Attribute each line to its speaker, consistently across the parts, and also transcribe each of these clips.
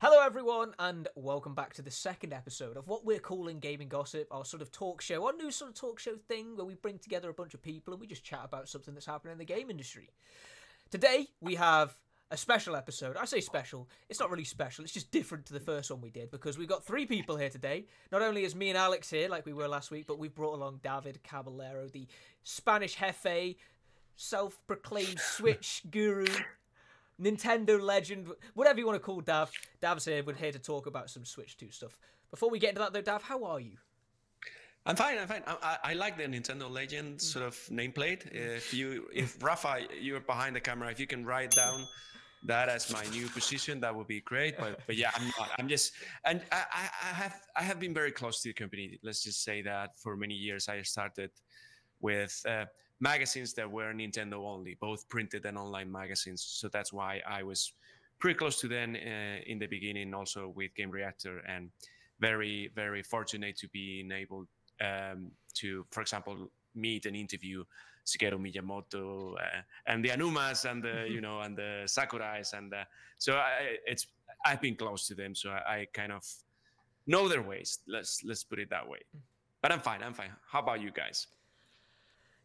Speaker 1: Hello, everyone, and welcome back to the second episode of what we're calling Gaming Gossip, our sort of talk show, our new sort of talk show thing where we bring together a bunch of people and we just chat about something that's happening in the game industry. Today, we have a special episode. I say special, it's not really special, it's just different to the first one we did because we've got three people here today. Not only is me and Alex here, like we were last week, but we've brought along David Caballero, the Spanish Jefe, self proclaimed Switch guru. Nintendo legend, whatever you want to call Dav. Dav's here. We're here to talk about some Switch 2 stuff. Before we get into that, though, Dav, how are you?
Speaker 2: I'm fine. I'm fine. I, I, I like the Nintendo Legend sort of nameplate. If you, if Rafa, you're behind the camera, if you can write down that as my new position, that would be great. But but yeah, I'm not. I'm just, and I, I have I have been very close to the company. Let's just say that for many years I started with. Uh, magazines that were Nintendo only, both printed and online magazines. So that's why I was pretty close to them uh, in the beginning, also with Game Reactor, and very, very fortunate to be able um, to, for example, meet and interview Shigeru Miyamoto uh, and the Aonumas and the, you know, and the Sakurais, and the, so I, it's I've been close to them, so I, I kind of know their ways. Let's let's put it that way. But I'm fine. I'm fine. How about you guys?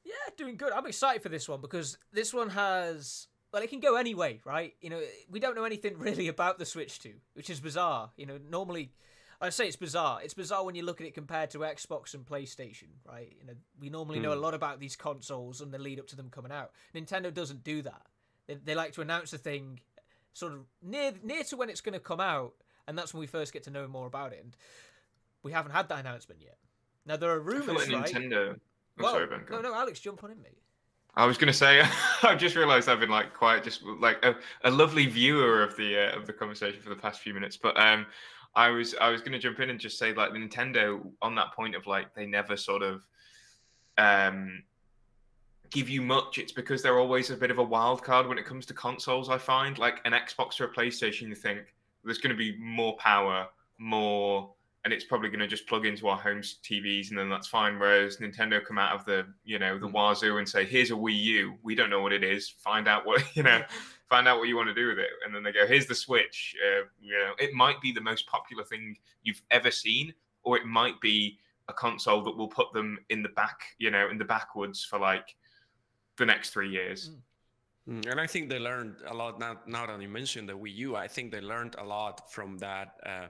Speaker 1: Yeah, doing good. I'm excited for this one because this one has well, it can go anyway, right? You know, we don't know anything really about the Switch 2, which is bizarre. You know, normally I say it's bizarre. It's bizarre when you look at it compared to Xbox and PlayStation, right? You know, we normally mm. know a hmm. lot about these consoles and the lead up to them coming out. Nintendo doesn't do that. They, they like to announce a thing sort of near near to when it's going to come out, and that's when we first get to know more about it. And we haven't had that announcement yet. Now there are rumors,
Speaker 3: like
Speaker 1: right?
Speaker 3: Oh, well, sorry, Ben.
Speaker 1: No, no, Alex, jump on in, mate.
Speaker 3: I was going to say, I've just realised I've been like quite just like a, a lovely viewer of the uh, of the conversation for the past few minutes. But um, I was I was going to jump in and just say like Nintendo on that point of like they never sort of um give you much. It's because they're always a bit of a wild card when it comes to consoles. I find like an Xbox or a PlayStation, you think there's going to be more power, more and it's probably going to just plug into our home TVs and then that's fine. Whereas Nintendo come out of the you know the mm. wazoo and say, "Here's a Wii U. We don't know what it is. Find out what you know. find out what you want to do with it." And then they go, "Here's the Switch. Uh, you know, it might be the most popular thing you've ever seen, or it might be a console that will put them in the back, you know, in the backwoods for like the next three years."
Speaker 2: Mm. mm. And I think they learned a lot now. Now that you mentioned the Wii U, I think they learned a lot from that. Uh,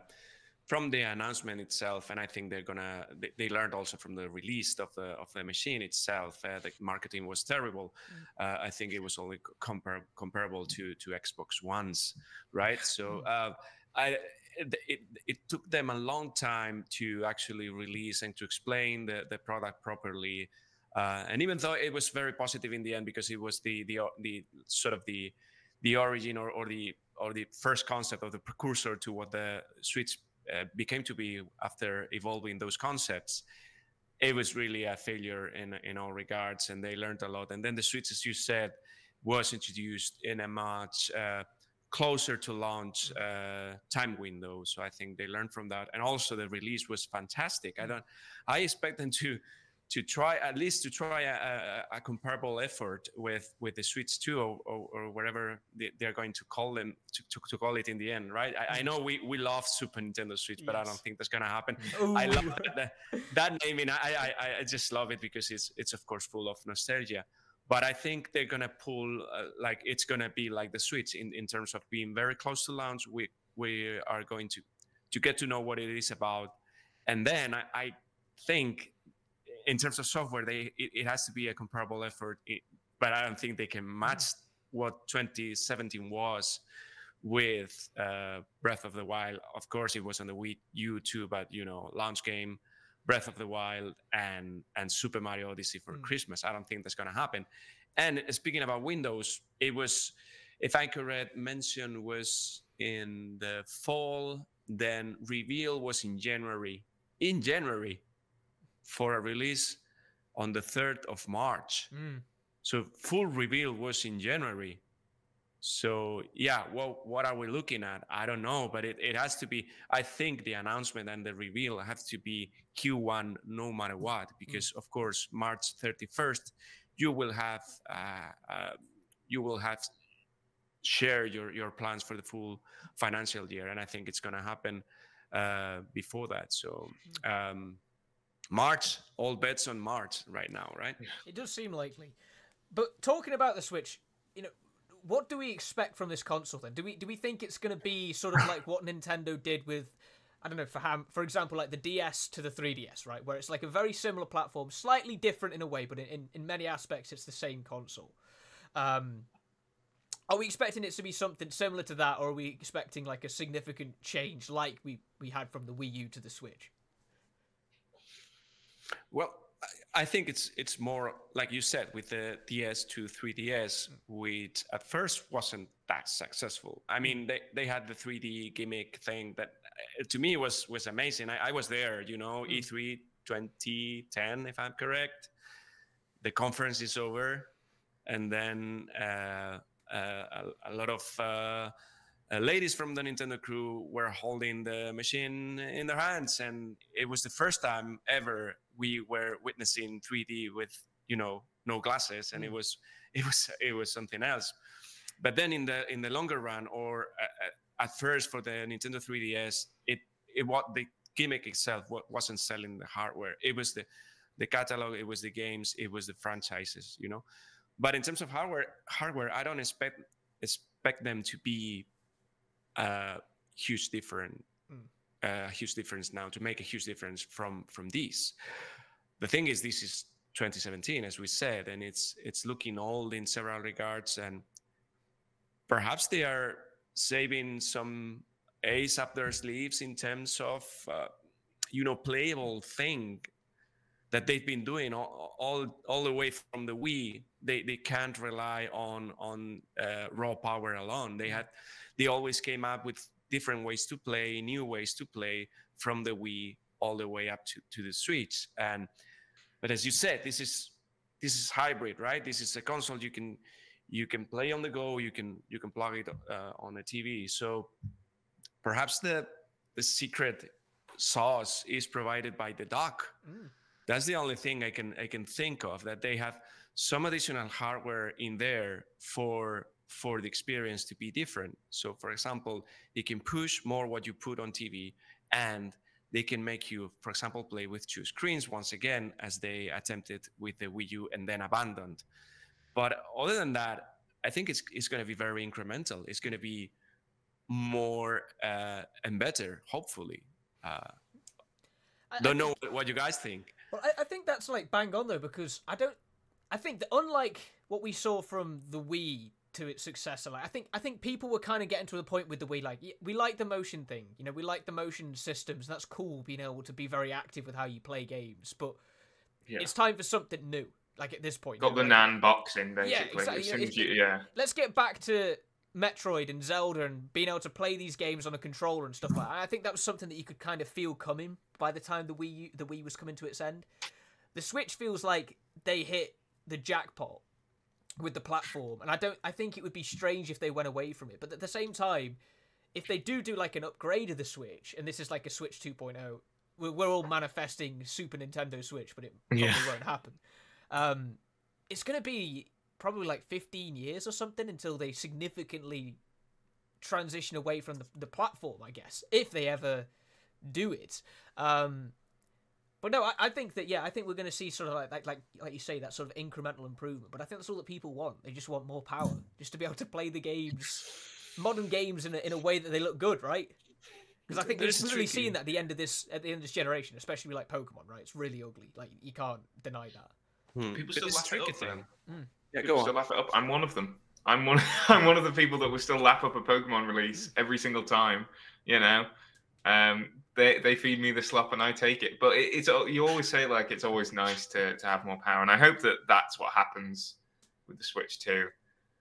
Speaker 2: from the announcement itself, and I think they're gonna they, they learned also from the release of the of the machine itself. Uh, the marketing was terrible. Mm. Uh, I think it was only compar- comparable to to Xbox Ones, right? So mm. uh, I. It, it, it, took them a long time to actually release and to explain the, the product properly. Uh, and even though it was very positive in the end because it was the the, the sort of the the origin or, or the or the first concept of the precursor to what the Switch uh, became to be after evolving those concepts it was really a failure in in all regards and they learned a lot. And then the switch as you said was introduced in a much uh, closer to launch uh, time window. So i think they learned from that. And also the release was fantastic. I don't i expect them to to try at least to try a, a, a comparable effort with with the Switch 2 or, or, or whatever they, are going to call them to, to, to, call it in the end, right? I, I, know we, we love Super Nintendo Switch, yes. but I don't think that's gonna happen. Ooh. I love that, that naming. I, I I just love it because it's it's of course full of nostalgia. But I think they're gonna pull uh, like it's gonna be like the Switch in, in terms of being very close to launch. We we are going to to get to know what it is about, and then I, I think in terms of software, they it, it has to be a comparable effort. It, but I don't think they can match what 2017 was with uh, Breath of the Wild. Of course, it was on the Wii U too, but you know, launch game, Breath of the Wild, and and Super Mario Odyssey for mm. Christmas. I don't think that's going to happen. And speaking about Windows, it was, if I correct, mention was in the fall. Then reveal was in January. In January, for a release on the 3rd of March. Mm. So full reveal was in January. So yeah, well, what are we looking at? I don't know, but it, it has to be. I think the announcement and the reveal have to be Q1 no matter what, because mm. of course March 31st, you will have uh, uh, you will have share your your plans for the full financial year, and I think it's going to happen uh, before that. So. Um, March, all bets on March right now, right?
Speaker 1: It does seem likely. But talking about the Switch, you know, what do we expect from this console then? Do we do we think it's going to be sort of like what Nintendo did with I don't know for ham, for example, like the DS to the 3DS, right? Where it's like a very similar platform, slightly different in a way, but in, in many aspects it's the same console. Um, are we expecting it to be something similar to that, or are we expecting like a significant change like we, we had from the Wii U to the Switch?
Speaker 2: Well, I think it's it's more like you said with the DS to 3DS, which at first wasn't that successful. I mean, they, they had the 3D gimmick thing that uh, to me was was amazing. I, I was there, you know, mm. E3 2010, if I'm correct. The conference is over, and then uh, uh, a, a, lot of uh, uh, ladies from the Nintendo crew were holding the machine in their hands, and it was the first time ever we were witnessing 3D with you know no glasses, and mm. it was it was it was something else. But then in the in the longer run, or uh, at first for the Nintendo 3DS, it it what the gimmick itself wasn't selling the hardware. It was the the catalog, it was the games, it was the franchises, you know. But in terms of hardware, hardware, I don't expect expect them to be a huge different mm. a huge difference now to make a huge difference from from these the thing is this is 2017 as we said and it's it's looking old in several regards and perhaps they are saving some ace up their sleeves in terms of uh, you know playable thing that they've been doing all, all, all the way from the Wii. They they can't rely on on uh, raw power alone. They had they always came up with different ways to play, new ways to play from the Wii all the way up to, to the Switch. And but as you said, this is this is hybrid, right? This is a console you can you can play on the go, you can you can plug it uh, on a TV. So perhaps the the secret sauce is provided by the dock. Mm. That's the only thing I can I can think of that they have some additional hardware in there for for the experience to be different. So, for example, they can push more what you put on TV and they can make you, for example, play with two screens once again, as they attempted with the Wii U and then abandoned. But other than that, I think it's, it's going to be very incremental. It's going to be more uh, and better, hopefully. Uh, I, don't I know what you guys think.
Speaker 1: Well, I, I think that's like bang on though, because I don't. I think that unlike what we saw from the Wii to its successor. Like I think I think people were kind of getting to the point with the Wii, like we like the motion thing, you know, we like the motion systems. That's cool, being able to be very active with how you play games. But yeah. it's time for something new. Like at this point,
Speaker 3: got the
Speaker 1: like,
Speaker 3: Nan box in basically. Yeah, exactly. You, yeah.
Speaker 1: Let's get back to Metroid and Zelda and being able to play these games on a controller and stuff like that. I think that was something that you could kind of feel coming by the time the Wii the Wii was coming to its end. The Switch feels like they hit the jackpot with the platform, and I don't. I think it would be strange if they went away from it. But at the same time, if they do do like an upgrade of the Switch, and this is like a Switch 2.0, we're, we're all manifesting Super Nintendo Switch, but it probably yeah. won't happen. Um, it's gonna be probably like 15 years or something until they significantly transition away from the, the platform, I guess, if they ever do it. Um, but no, I, I think that yeah, I think we're going to see sort of like, like like like you say that sort of incremental improvement. But I think that's all that people want. They just want more power, just to be able to play the games, modern games in a, in a way that they look good, right? Because I think we're really seeing that at the end of this at the end of this generation, especially with like Pokemon, right? It's really ugly. Like you can't deny that.
Speaker 3: Hmm. People still laugh it up. Thing. Mm. Yeah, people go on. Still laugh it up. I'm one of them. I'm one. I'm one of the people that will still laugh up a Pokemon release every single time. You know, um, they they feed me the slop and I take it. But it, it's you always say like it's always nice to to have more power, and I hope that that's what happens with the Switch too.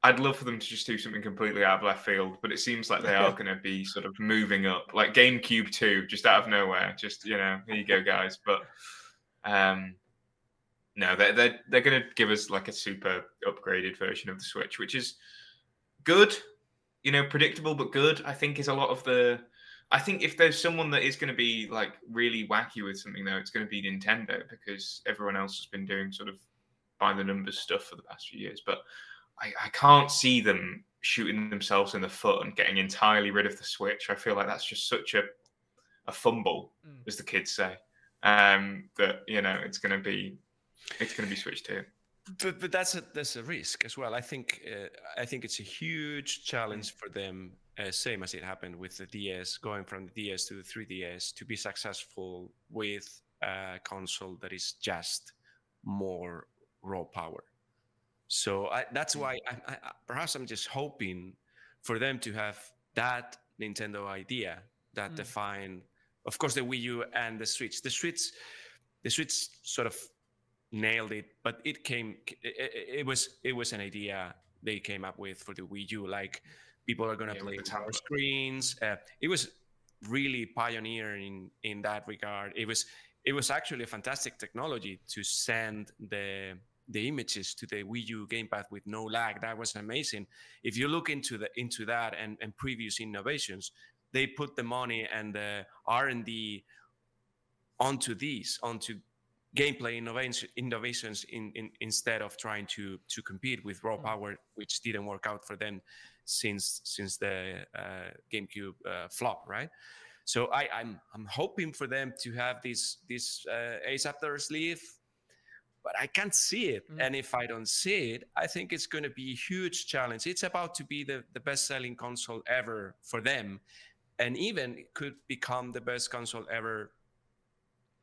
Speaker 3: I'd love for them to just do something completely out of left field, but it seems like they are going to be sort of moving up, like GameCube two, just out of nowhere. Just you know, here you go, guys. But um, no, they're they're they're going to give us like a super upgraded version of the Switch, which is good. You know, predictable but good. I think is a lot of the I think if there's someone that is going to be like really wacky with something, though, it's going to be Nintendo because everyone else has been doing sort of by the numbers stuff for the past few years. But I, I can't see them shooting themselves in the foot and getting entirely rid of the Switch. I feel like that's just such a a fumble, mm. as the kids say. Um, that you know it's going to be it's going to be Switch too.
Speaker 2: But, but that's a that's a risk as well. I think uh, I think it's a huge challenge mm. for them, uh, same as it happened with the DS, going from the DS to the 3DS, to be successful with a console that is just more raw power. So I, that's why I, I, perhaps I'm just hoping for them to have that Nintendo idea that mm. define, of course, the Wii U and the Switch. The Switch, the Switch sort of nailed it, but it came. It, it was it was an idea they came up with for the Wii U. Like people are gonna yeah, play with more screens. Uh, it was really pioneering in that regard. It was it was actually a fantastic technology to send the the images to the Wii U gamepad with no lag. That was amazing. If you look into the into that and, and previous innovations, they put the money and the R and D onto these, onto gameplay innovation, innovations in, in, instead of trying to to compete with raw hmm. power, which didn't work out for them since since the uh, GameCube uh, flop, right? So I, I'm I'm hoping for them to have this this uh, ace up their sleeve, but I can't see it. Mm. And if I don't see it, I think it's going to be a huge challenge. It's about to be the the best selling console ever for them, and even could become the best console ever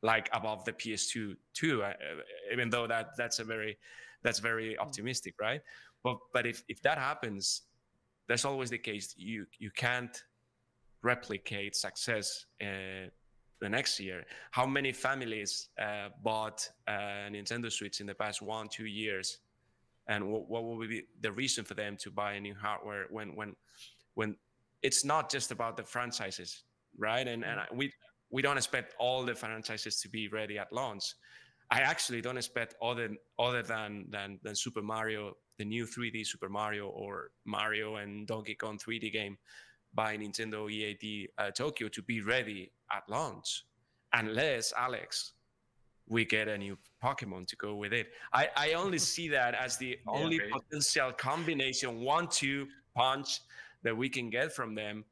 Speaker 2: like above the PS2 too. Uh, even though that that's a very that's very mm. optimistic, right? But but if if that happens, that's always the case. You you can't replicate success uh, the next year. How many families uh, bought a Nintendo Switch in the past one two years, and what, what will be the reason for them to buy a new hardware when when when it's not just about the franchises, right? And and mm. we we don't expect all the franchises to be ready at launch. I actually don't expect other other than than than Super Mario, the new 3D Super Mario or Mario and Donkey Kong 3D game by Nintendo EAD uh, Tokyo to be ready at launch, unless Alex, we get a new Pokemon to go with it. I, I only see that as the only right. potential combination one-two punch that we can get from them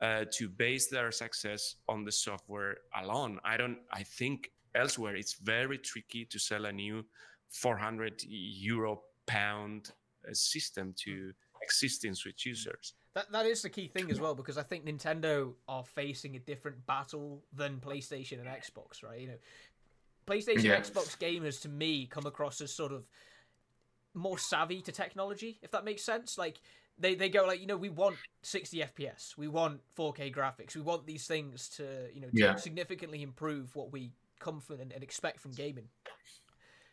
Speaker 2: uh, to base their success on the software alone. I don't. I think elsewhere it's very tricky to sell a new 400 euro pound uh, system to existing Switch users.
Speaker 1: That that is the key thing as well because I think Nintendo are facing a different battle than PlayStation and Xbox, right? You know, PlayStation yeah. and Xbox gamers to me come across as sort of more savvy to technology, if that makes sense. Like they they go like you know we want 60 fps we want 4k graphics. We want these things to you know to yeah. significantly improve what we come from and, and, expect from gaming.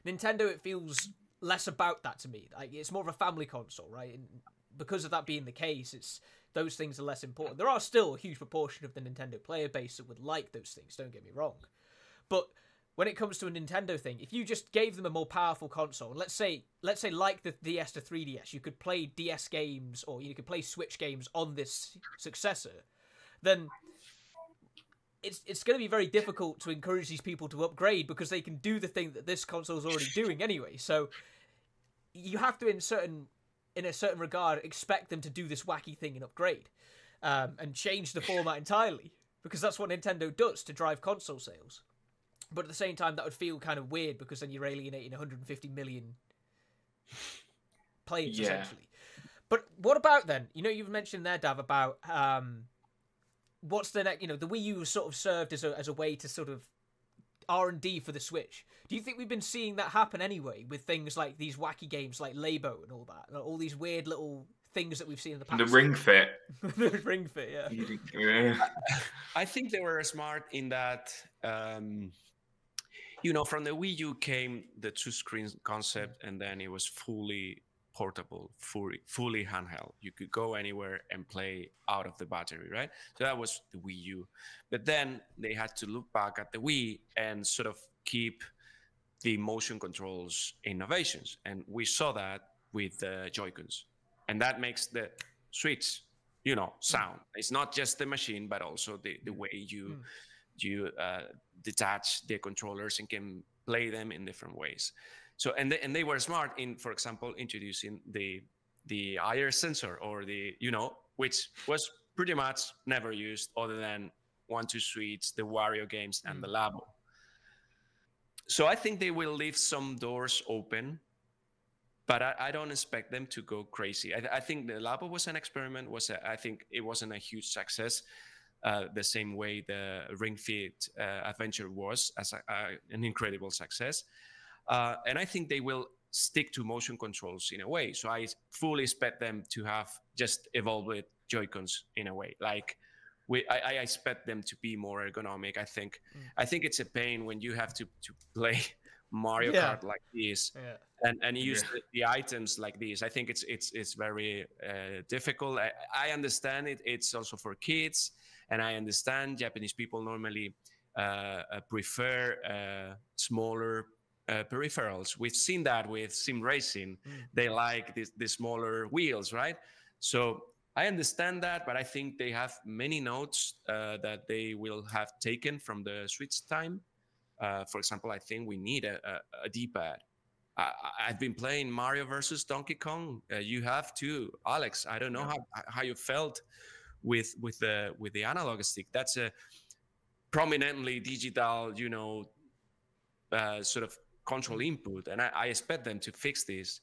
Speaker 1: Nintendo it feels less about that to me. Like it's more of a family console right? And because of that being the case it's those things are less important. There are still a huge proportion of the nintendo player base that would like those things don't get me wrong. But when it comes to a Nintendo thing, if you just gave them a more powerful console, let's say let's say like the DS to 3DS, you could play DS games or you could play Switch games on this successor, then it's it's going to be very difficult to encourage these people to upgrade because they can do the thing that this console is already doing anyway. So you have to in certain in a certain regard expect them to do this wacky thing and upgrade um, and change the format entirely because that's what Nintendo does to drive console sales. But at the same time, that would feel kind of weird because then you're alienating 150 million players yeah. essentially. But what about then? You know, you've mentioned there, Dav, about um, what's the next? You know, the Wii U sort of served as a as a way to sort of R and D for the Switch. Do you think we've been seeing that happen anyway with things like these wacky games like Labo and all that, all these weird little things that we've seen in the past?
Speaker 3: The Ring Fit.
Speaker 1: the Ring Fit, yeah.
Speaker 2: yeah. I think they were smart in that. Um, you know, from the Wii U came the two screens concept, and then it was fully portable, fully fully handheld. You could go anywhere and play out of the battery, right? So that was the Wii U. But then they had to look back at the Wii and sort of keep the motion controls innovations, and we saw that with the Joy-Cons, and that makes the Switch, you know, sound. It's not just the machine, but also the the way you. Mm you uh, detach the controllers and can play them in different ways. So and they, and they were smart in, for example, introducing the the IR sensor or the you know which was pretty much never used other than one two Switch, the Wario games, and mm. the Labo. So I think they will leave some doors open, but I, I don't expect them to go crazy. I, I, think the Labo was an experiment. Was a, I think it wasn't a huge success. Uh, the same way the Ring Fit uh, adventure was as a, an incredible success. Uh, and I think they will stick to motion controls in a way. So I fully expect them to have just evolved Joy-Cons in a way. Like we, I, I expect them to be more ergonomic. I think, mm. I think it's a pain when you have to to play Mario yeah. Kart like this yeah. and and use yeah. the, the, items like these. I think it's it's it's very uh, difficult. I, I, understand it. It's also for kids, and I understand Japanese people normally uh, uh prefer uh, smaller uh, peripherals. We've seen that with sim racing. Mm. They like the, the smaller wheels, right? So I understand that, but I think they have many notes uh, that they will have taken from the Switch time. Uh, for example, I think we need a, a, a D-pad. I, have been playing Mario versus Donkey Kong. Uh, you have too, Alex. I don't know yeah. how how you felt with with the with the analog stick. That's a prominently digital, you know, uh, sort of control input, and I, I expect them to fix this.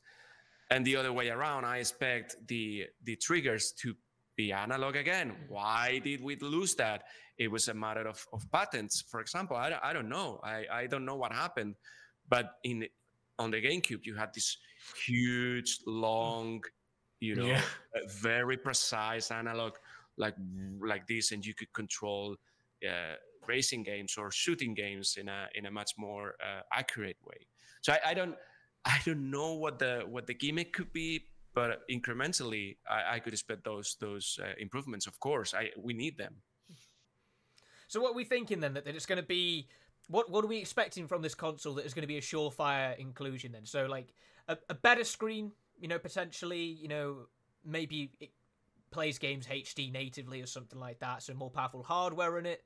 Speaker 2: And the other way around i expect the the triggers to be analog again. Why did we lose that? It was a matter of, of patents for example. I, I don't know. I, I don't know what happened but in on the gamecube you had this huge long you know yeah. very precise analog like like this and you could control uh, racing games or shooting games in a in a much more uh, accurate way so I, I don't I don't know what the what the gimmick could be, but incrementally, I, I could expect those those uh, improvements. Of course, I we need them.
Speaker 1: So, what are we thinking then? That, that it's going to be what what are we expecting from this console that is going to be a surefire inclusion? Then, so like a, a better screen, you know, potentially, you know, maybe it plays games HD natively or something like that. So more powerful hardware in it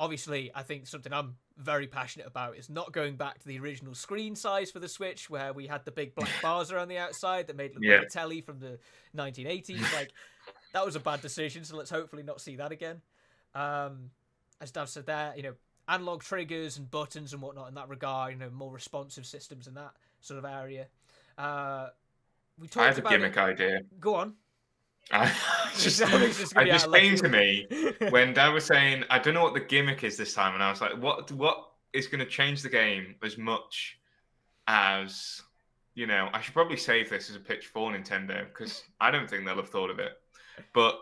Speaker 1: obviously, I think something I'm very passionate about is not going back to the original screen size for the Switch, where we had the big black bars around the outside that made it look yeah. like a telly from the 1980s. Like that was a bad decision, so let's hopefully not see that again. Um, as Dav said there, you know, analog triggers and buttons and whatnot in that regard. You know, more responsive systems in that sort of area. Uh,
Speaker 3: we talked I have a gimmick it. idea.
Speaker 1: Go on.
Speaker 3: I just, I just came to me when Dav was saying, I don't know what the gimmick is this time, and I was like, what what is going to change the game as much as you know? I should probably save this as a pitch for Nintendo because I don't think they'll have thought of it. But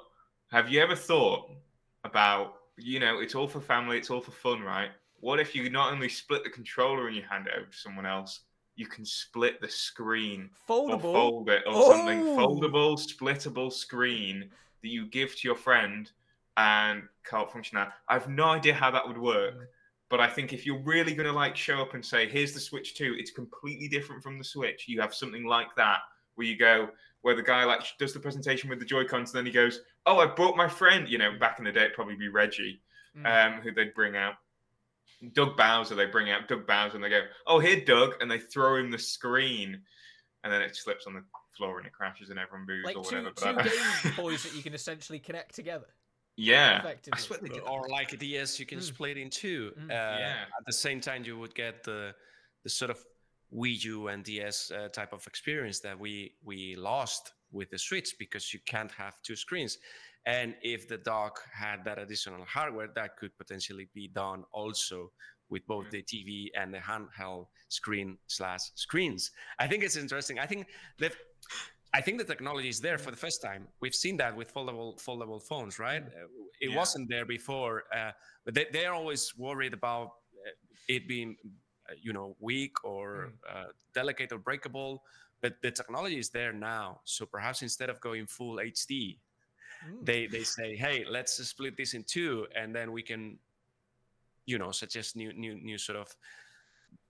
Speaker 3: have you ever thought about you know, it's all for family, it's all for fun, right? What if you not only split the controller and you hand it over to someone else, you can split the screen
Speaker 1: foldable
Speaker 3: or fold it or oh. something foldable splittable screen that you give to your friend and can't function out i have no idea how that would work mm. but i think if you're really going to like show up and say here's the switch 2 it's completely different from the switch you have something like that where you go where the guy like does the presentation with the joy cons and then he goes oh i brought my friend you know back in the day it'd probably be reggie mm. um, who they'd bring out Doug Bowser, they bring out Doug Bowser and they go, "Oh, here, Doug," and they throw him the screen, and then it slips on the floor and it crashes and everyone boos
Speaker 1: like
Speaker 3: or
Speaker 1: two,
Speaker 3: whatever.
Speaker 1: Two Game Boys that you can essentially connect together.
Speaker 3: Yeah,
Speaker 2: I swear they Or like a DS, you can mm. split in two. Mm. Uh, yeah. At the same time, you would get the the sort of Wii U and DS uh, type of experience that we we lost with the Switch because you can't have two screens. And if the dock had that additional hardware, that could potentially be done also with both mm. the TV and the handheld screen slash screens. I think it's interesting. I think that I think the technology is there for the first time. We've seen that with foldable foldable phones, right? Mm. Uh, it yeah. wasn't there before, uh, but they, they're always worried about uh, it being, uh, you know, weak or mm. uh, delicate or breakable. But the technology is there now, so perhaps instead of going full HD, Mm. They they say, hey, let's split this in two, and then we can, you know, suggest new new new sort of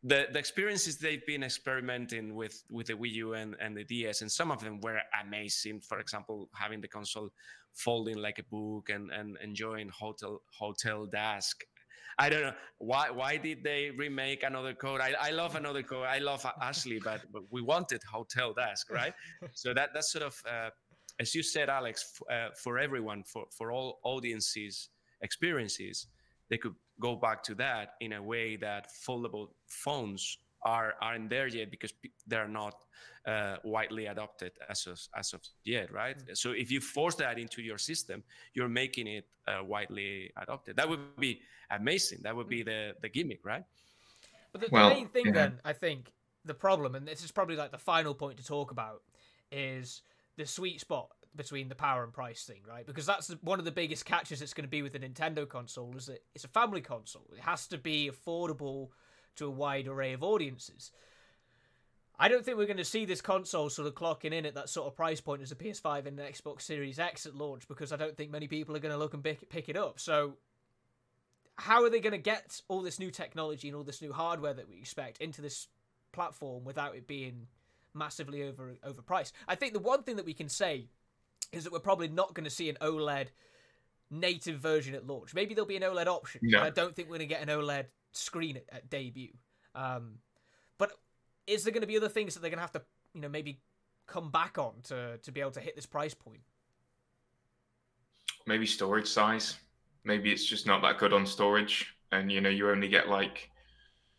Speaker 2: the the experiences they've been experimenting with with the Wii U and, and the DS, and some of them were amazing. For example, having the console folding like a book and and enjoying hotel hotel dusk. I don't know why. Why did they remake another code? I, I love another code. I love Ashley, but, but we wanted Hotel Dusk, right? so that that's sort of, uh, as you said, Alex, uh, for everyone, for for all audiences, experiences, they could go back to that in a way that foldable phones are aren't there yet because they're not uh, widely adopted as of, as of yet, right? Mm-hmm. So if you force that into your system, you're making it uh, widely adopted. That would be amazing. That would be the the gimmick, right?
Speaker 1: But the, well, the main thing yeah. then, I think, the problem, and this is probably like the final point to talk about, is the sweet spot between the power and price thing, right? Because that's one of the biggest catches that's going to be with the Nintendo console is that it's a family console. It has to be affordable to a wide array of audiences. I don't think we're going to see this console sort of clocking in at that sort of price point as a PS5 and an Xbox Series X at launch because I don't think many people are going to look and pick it up. So, how are they going to get all this new technology and all this new hardware that we expect into this platform without it being massively over overpriced? I think the one thing that we can say is that we're probably not going to see an OLED native version at launch. Maybe there'll be an OLED option. No. I don't think we're going to get an OLED screen at, at debut. Um, but is there going to be other things that they're going to have to, you know, maybe come back on to to be able to hit this price point?
Speaker 3: Maybe storage size. Maybe it's just not that good on storage, and you know you only get like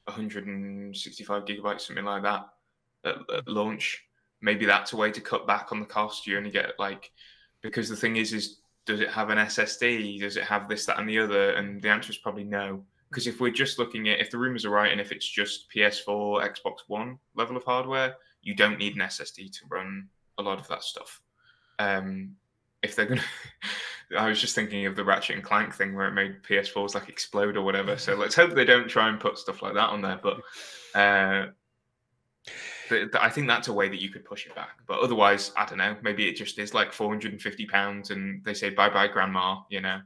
Speaker 3: 165 gigabytes, something like that, at, at launch. Maybe that's a way to cut back on the cost. You only get like because the thing is, is does it have an SSD? Does it have this, that, and the other? And the answer is probably no. Because if we're just looking at if the rumors are right and if it's just PS4, Xbox One level of hardware, you don't need an SSD to run a lot of that stuff. Um, if they're gonna, I was just thinking of the Ratchet and Clank thing where it made PS4s like explode or whatever. So let's hope they don't try and put stuff like that on there. But uh, I think that's a way that you could push it back. But otherwise, I don't know. Maybe it just is like 450 pounds, and they say bye bye, grandma. You know,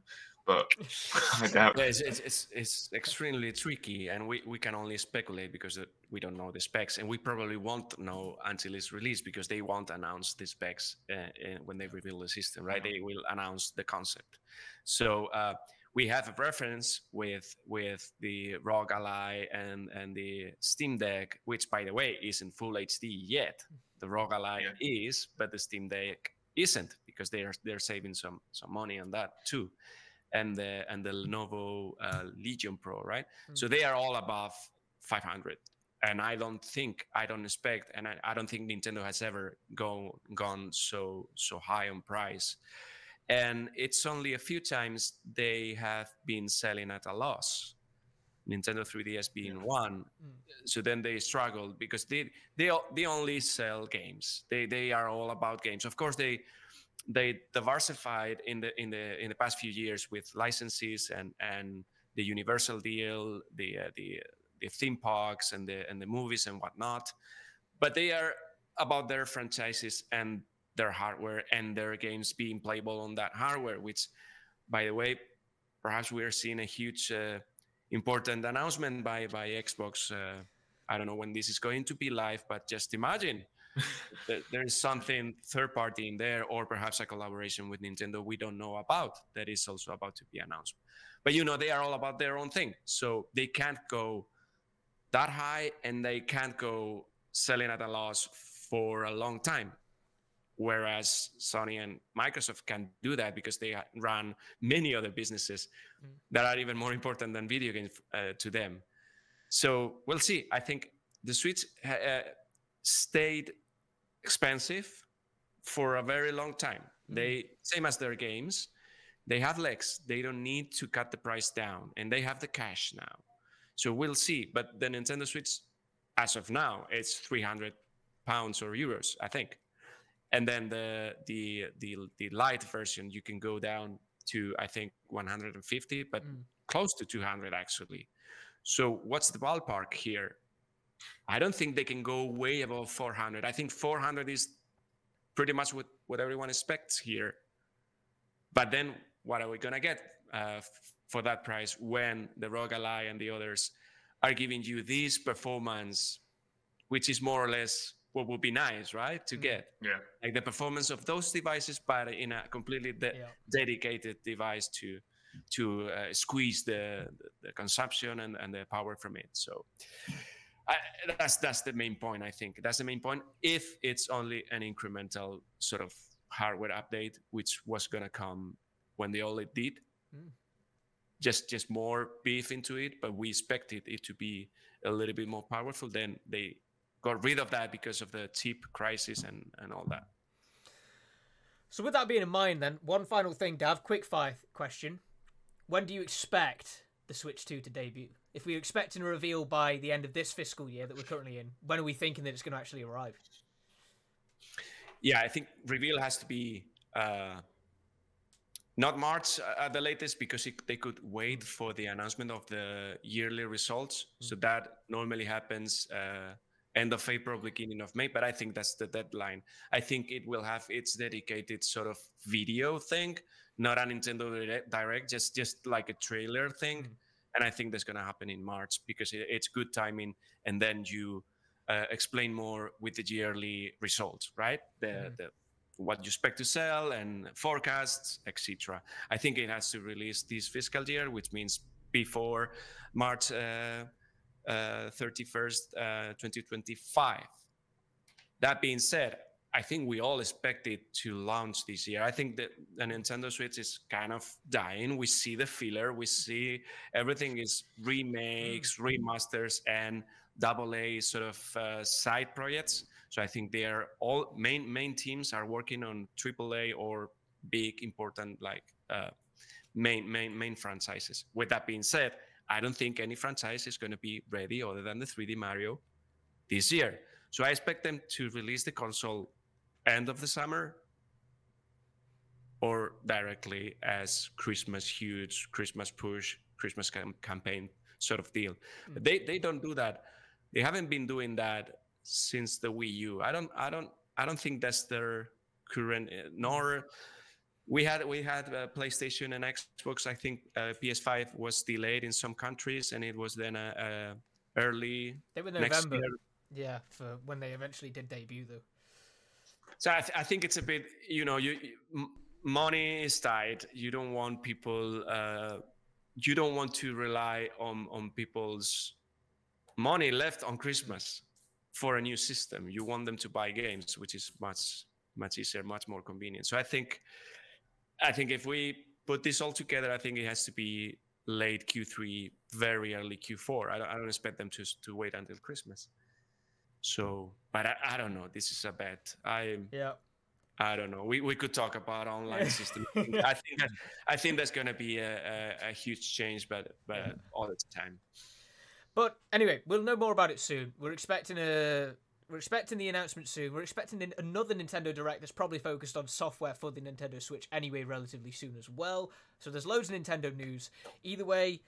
Speaker 3: but I doubt.
Speaker 2: Yeah, it's, it's, it's, it's, extremely tricky, and we, we can only speculate because we don't know the specs, and we probably won't know until it's released because they won't announce the specs uh, uh, when they reveal the system, right? They will announce the concept. So uh, we have a reference with with the ROG Ally and and the Steam Deck, which by the way isn't full HD yet. The ROG Ally yeah. is, but the Steam Deck isn't because they are they're saving some some money on that too and the and the Lenovo uh, Legion Pro, right? Mm. So they are all above 500. And I don't think, I don't expect, and I, I don't think Nintendo has ever gone gone so so high on price. And it's only a few times they have been selling at a loss. Nintendo 3DS being yeah. one. Mm. So then they struggled because they they they only sell games. They they are all about games. Of course they they diversified in the in the in the past few years with licenses and and the Universal deal, the uh, the the theme parks and the and the movies and whatnot, but they are about their franchises and their hardware and their games being playable on that hardware. Which, by the way, perhaps we are seeing a huge uh, important announcement by by Xbox. Uh, I don't know when this is going to be live, but just imagine there's something third party in there, or perhaps a collaboration with Nintendo we don't know about that is also about to be announced. But you know, they are all about their own thing, so they can't go that high, and they can't go selling at a loss for a long time. Whereas Sony and Microsoft can do that because they run many other businesses mm. that are even more important than video games uh, to them. So we'll see. I think the Switch uh, stayed expensive for a very long time. Mm-hmm. They same as their games, they have legs. They don't need to cut the price down, and they have the cash now. So we'll see. But the Nintendo Switch, as of now, it's 300 pounds or euros, I think. And then the the the the light version, you can go down to I think 150, but mm. close to 200 actually. So what's the ballpark here? I don't think they can go way above 400. I think 400 is pretty much what, what everyone expects here. But then what are we going to get uh, for that price when the ROG Ally and the others are giving you this performance, which is more or less what would be nice, right? To mm. get
Speaker 3: yeah.
Speaker 2: like the performance of those devices, but in a completely de- yeah. dedicated device to to uh, squeeze the, the consumption and, and the power from it. So I, that's that's the main point. I think that's the main point. If it's only an incremental sort of hardware update, which was gonna come when the OLED did, mm. just just more beef into it. But we expected it to be a little bit more powerful. Then they got rid of that because of the chip crisis and and all that.
Speaker 1: So with that being in mind, then one final thing, Dav, quick fire question: When do you expect the Switch Two to debut? If we're expecting a reveal by the end of this fiscal year that we're currently in, when are we thinking that it's going to actually arrive?
Speaker 2: Yeah, I think reveal has to be uh, not March at the latest because it, they could wait for the announcement of the yearly results. Mm-hmm. So that normally happens uh, end of April, beginning of May. But I think that's the deadline. I think it will have its dedicated sort of video thing, not a Nintendo Direct, just just like a trailer thing. Mm-hmm and I think that's going to happen in March because it, it's good timing, and then you uh, explain more with the yearly results, right? The, mm. the what you expect to sell and forecasts, etc. I think it has to release this fiscal year, which means before March uh, uh, 31st, uh, 2025. That being said, I think we all expect it to launch this year. I think that the Nintendo Switch is kind of dying. We see the filler, we see everything is remakes, mm. remasters, and double A sort of uh, side projects. So I think they are all main main teams are working on triple A or big important like uh, main main main franchises. With that being said, I don't think any franchise is going to be ready other than the 3D Mario this year. So I expect them to release the console end of the summer or directly as Christmas huge Christmas push, Christmas cam- campaign sort of deal. Mm. They they don't do that. They haven't been doing that since the Wii U. I don't I don't I don't think that's their current uh, nor we had we had a PlayStation and Xbox. I think uh, PS5 was delayed in some countries, and it was then a, a early.
Speaker 1: They were November. Yeah, for when they eventually did debut, though.
Speaker 2: So I, th- I think it's a bit, you know, you, money is tight. You don't want people. Uh, you don't want to rely on on people's money left on Christmas for a new system. You want them to buy games, which is much much easier, much more convenient. So I think, I think if we put this all together, I think it has to be late Q3, very early Q4. I don't, I don't expect them to to wait until Christmas. So, but I, I don't know. This is a bet. I
Speaker 1: yeah.
Speaker 2: I don't know. We, we could talk about online system. yeah. I think that I think that's going to be a, a, a, huge change, but but yeah. all the time.
Speaker 1: But anyway, we'll know more about it soon. We're expecting a we're expecting the announcement soon. We're expecting another Nintendo Direct that's probably focused on software for the Nintendo Switch anyway, relatively soon as well. So there's loads of Nintendo news. Either way,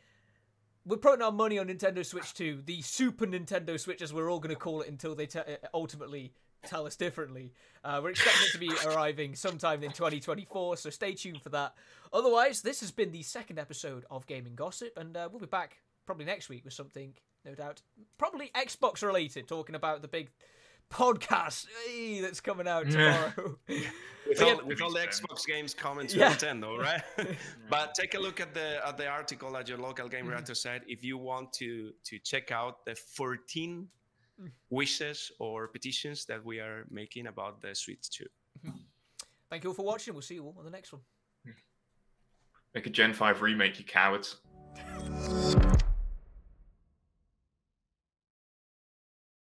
Speaker 1: we're putting our money on Nintendo Switch 2, the Super Nintendo Switch, as we're all going to call it until they te- uh, ultimately tell us differently. Uh, we're expecting it to be arriving sometime in 2024, so stay tuned for that. Otherwise, this has been the second episode of Gaming Gossip, and uh, we'll be back probably next week with something, no doubt, probably Xbox related, talking about the big podcast hey, that's coming out tomorrow.
Speaker 2: with, all, with all the Xbox games coming to yeah. Nintendo, right? but take a look at the at the article at your local game reactor mm-hmm. site if you want to to check out the 14 mm. wishes or petitions that we are making about the Switch 2.
Speaker 1: Mm-hmm. Thank you all for watching. We'll see you all on the next one.
Speaker 3: Make a Gen 5 remake, you cowards.